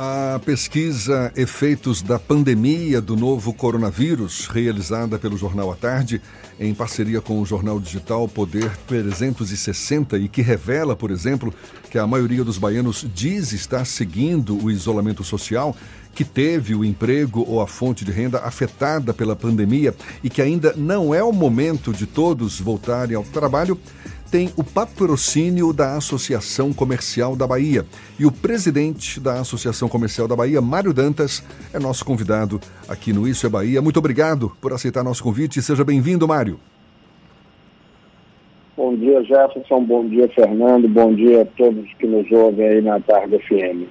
A pesquisa Efeitos da Pandemia do Novo Coronavírus, realizada pelo Jornal à Tarde, em parceria com o jornal digital Poder 360, e que revela, por exemplo, que a maioria dos baianos diz estar seguindo o isolamento social, que teve o emprego ou a fonte de renda afetada pela pandemia e que ainda não é o momento de todos voltarem ao trabalho tem o patrocínio da Associação Comercial da Bahia. E o presidente da Associação Comercial da Bahia, Mário Dantas, é nosso convidado aqui no Isso é Bahia. Muito obrigado por aceitar nosso convite e seja bem-vindo, Mário. Bom dia, Jefferson. Bom dia, Fernando. Bom dia a todos que nos ouvem aí na Tarde FM.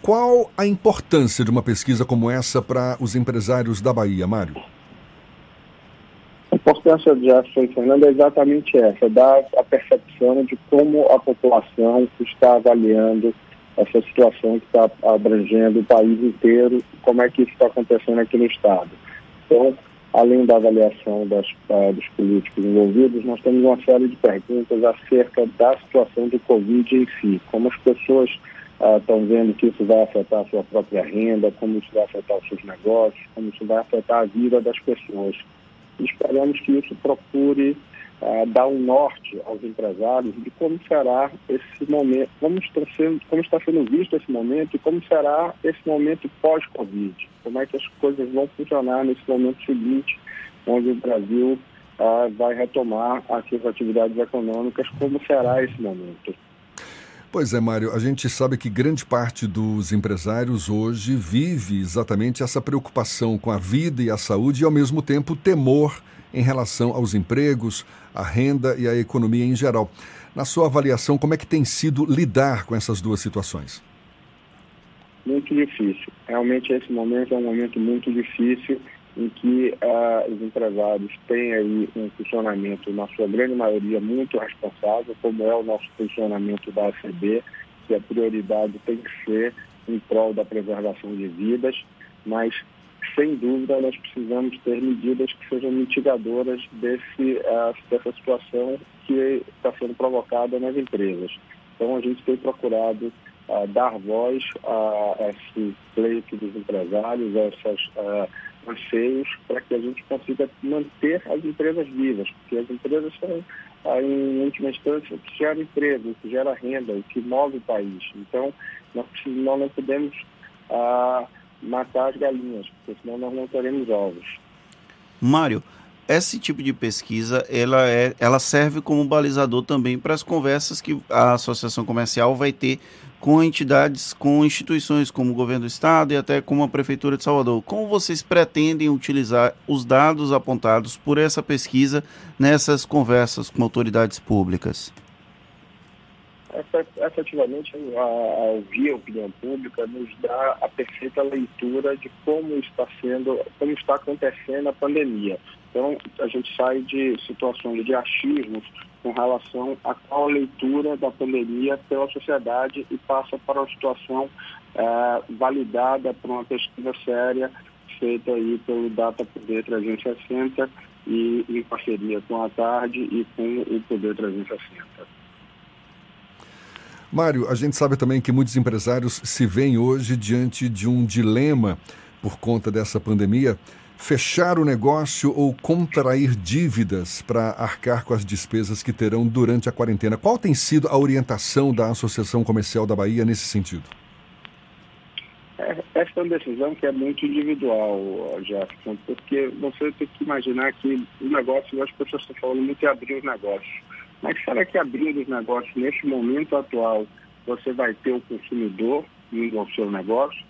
Qual a importância de uma pesquisa como essa para os empresários da Bahia, Mário? Importância de Jefferson Fernando é exatamente essa, dar a percepção de como a população está avaliando essa situação que está abrangendo o país inteiro, como é que isso está acontecendo aqui no Estado. Então, além da avaliação das, uh, dos políticos envolvidos, nós temos uma série de perguntas acerca da situação do Covid em si, como as pessoas estão uh, vendo que isso vai afetar a sua própria renda, como isso vai afetar os seus negócios, como isso vai afetar a vida das pessoas esperamos que isso procure uh, dar um norte aos empresários de como será esse momento, como está, sendo, como está sendo visto esse momento e como será esse momento pós-Covid. Como é que as coisas vão funcionar nesse momento seguinte, onde o Brasil uh, vai retomar as suas atividades econômicas, como será esse momento. Pois é, Mário, a gente sabe que grande parte dos empresários hoje vive exatamente essa preocupação com a vida e a saúde e, ao mesmo tempo, temor em relação aos empregos, à renda e à economia em geral. Na sua avaliação, como é que tem sido lidar com essas duas situações? Muito difícil. Realmente, esse momento é um momento muito difícil em que uh, os empresários têm aí um funcionamento, na sua grande maioria, muito responsável, como é o nosso funcionamento da ACB, que a prioridade tem que ser em prol da preservação de vidas, mas, sem dúvida, nós precisamos ter medidas que sejam mitigadoras desse, uh, dessa situação que está sendo provocada nas empresas. Então, a gente tem procurado uh, dar voz a esse pleito dos empresários, a essas anseios para que a gente consiga manter as empresas vivas, porque as empresas são, ah, em última instância, o que gera emprego, o que gera renda, o que move o país. Então, nós, nós não podemos ah, matar as galinhas, porque senão nós não teremos ovos. Mário, esse tipo de pesquisa ela, é, ela serve como balizador também para as conversas que a associação comercial vai ter com entidades, com instituições como o governo do estado e até como a prefeitura de Salvador. Como vocês pretendem utilizar os dados apontados por essa pesquisa nessas conversas com autoridades públicas? Efetivamente, a, ouvir a opinião pública nos dá a perfeita leitura de como está sendo, como está acontecendo a pandemia. Então, a gente sai de situações de achismos com relação a qual a leitura da pandemia pela sociedade e passa para uma situação é, validada por uma pesquisa séria feita aí pelo Data Poder 360 e em parceria com a Tarde e com o Poder 360. Mário, a gente sabe também que muitos empresários se veem hoje diante de um dilema por conta dessa pandemia fechar o negócio ou contrair dívidas para arcar com as despesas que terão durante a quarentena. Qual tem sido a orientação da Associação Comercial da Bahia nesse sentido? É, essa é uma decisão que é muito individual, Jefferson, porque você tem que imaginar que o negócio, as pessoas estão falando muito em abrir os negócios. Mas será que abrindo os negócios, nesse momento atual, você vai ter o consumidor indo ao seu negócio?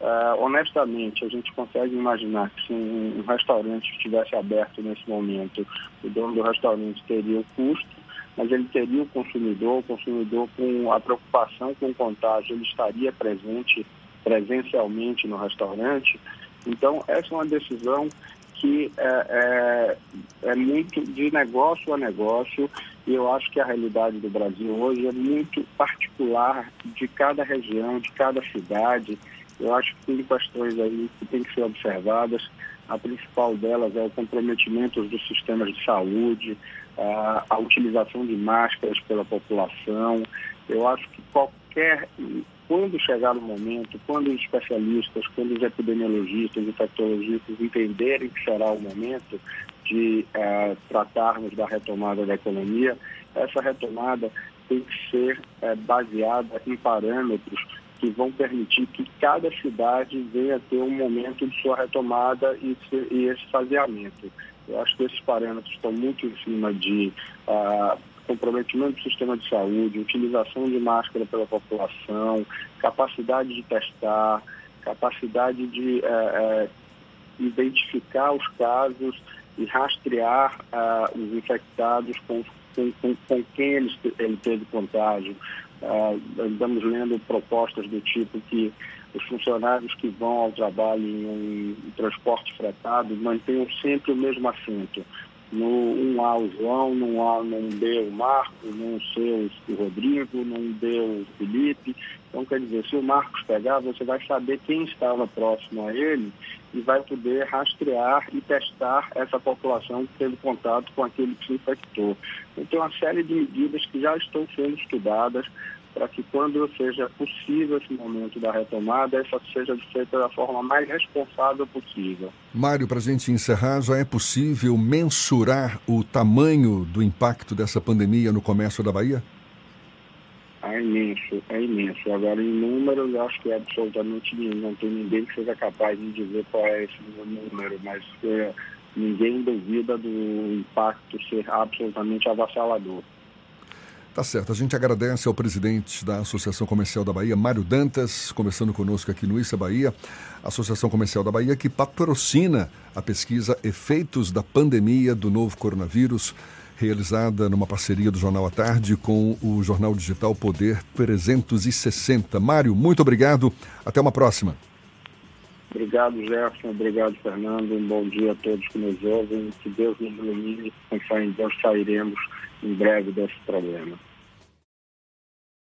Uh, honestamente, a gente consegue imaginar que se um restaurante estivesse aberto nesse momento, o dono do restaurante teria o custo, mas ele teria o consumidor, o consumidor com a preocupação com o contágio, ele estaria presente presencialmente no restaurante. Então, essa é uma decisão que é, é, é, muito de negócio a negócio e eu acho que a realidade do Brasil hoje é muito particular de cada região, de cada cidade eu acho que tem questões aí que têm que ser observadas. A principal delas é o comprometimento dos sistemas de saúde, a, a utilização de máscaras pela população. Eu acho que quer, quando chegar o momento, quando os especialistas, quando os epidemiologistas infectologistas entenderem que será o momento de uh, tratarmos da retomada da economia, essa retomada tem que ser uh, baseada em parâmetros que vão permitir que cada cidade venha ter um momento de sua retomada e, e esse faseamento. Eu acho que esses parâmetros estão muito em cima de uh, comprometimento do sistema de saúde, utilização de máscara pela população, capacidade de testar, capacidade de uh, uh, identificar os casos e rastrear os infectados com, com, com, com quem ele, ele teve contágio. Uh, andamos lendo propostas do tipo que os funcionários que vão ao trabalho em um transporte fretado mantenham sempre o mesmo assento. No um A o João, num A, num B o Marcos, num C o Rodrigo, num D o Felipe. Então, quer dizer, se o Marcos pegar, você vai saber quem estava próximo a ele e vai poder rastrear e testar essa população que teve contato com aquele que se infectou. Então, uma série de medidas que já estão sendo estudadas para que quando seja possível esse momento da retomada, essa seja feita da forma mais responsável possível. Mário, para a gente encerrar, já é possível mensurar o tamanho do impacto dessa pandemia no comércio da Bahia? É imenso, é imenso. Agora, em números, acho que é absolutamente não tem ninguém que seja capaz de dizer qual é esse número, mas é, ninguém duvida do impacto ser absolutamente avassalador. Tá certo. A gente agradece ao presidente da Associação Comercial da Bahia, Mário Dantas, conversando conosco aqui no Issa Bahia. Associação Comercial da Bahia que patrocina a pesquisa Efeitos da Pandemia do Novo Coronavírus, realizada numa parceria do Jornal à Tarde com o jornal digital Poder 360. Mário, muito obrigado. Até uma próxima. Obrigado, Jefferson. Obrigado, Fernando. Um bom dia a todos que nos ouvem. Que Deus nos ilumine. Com fé em Deus sairemos em breve desse problema.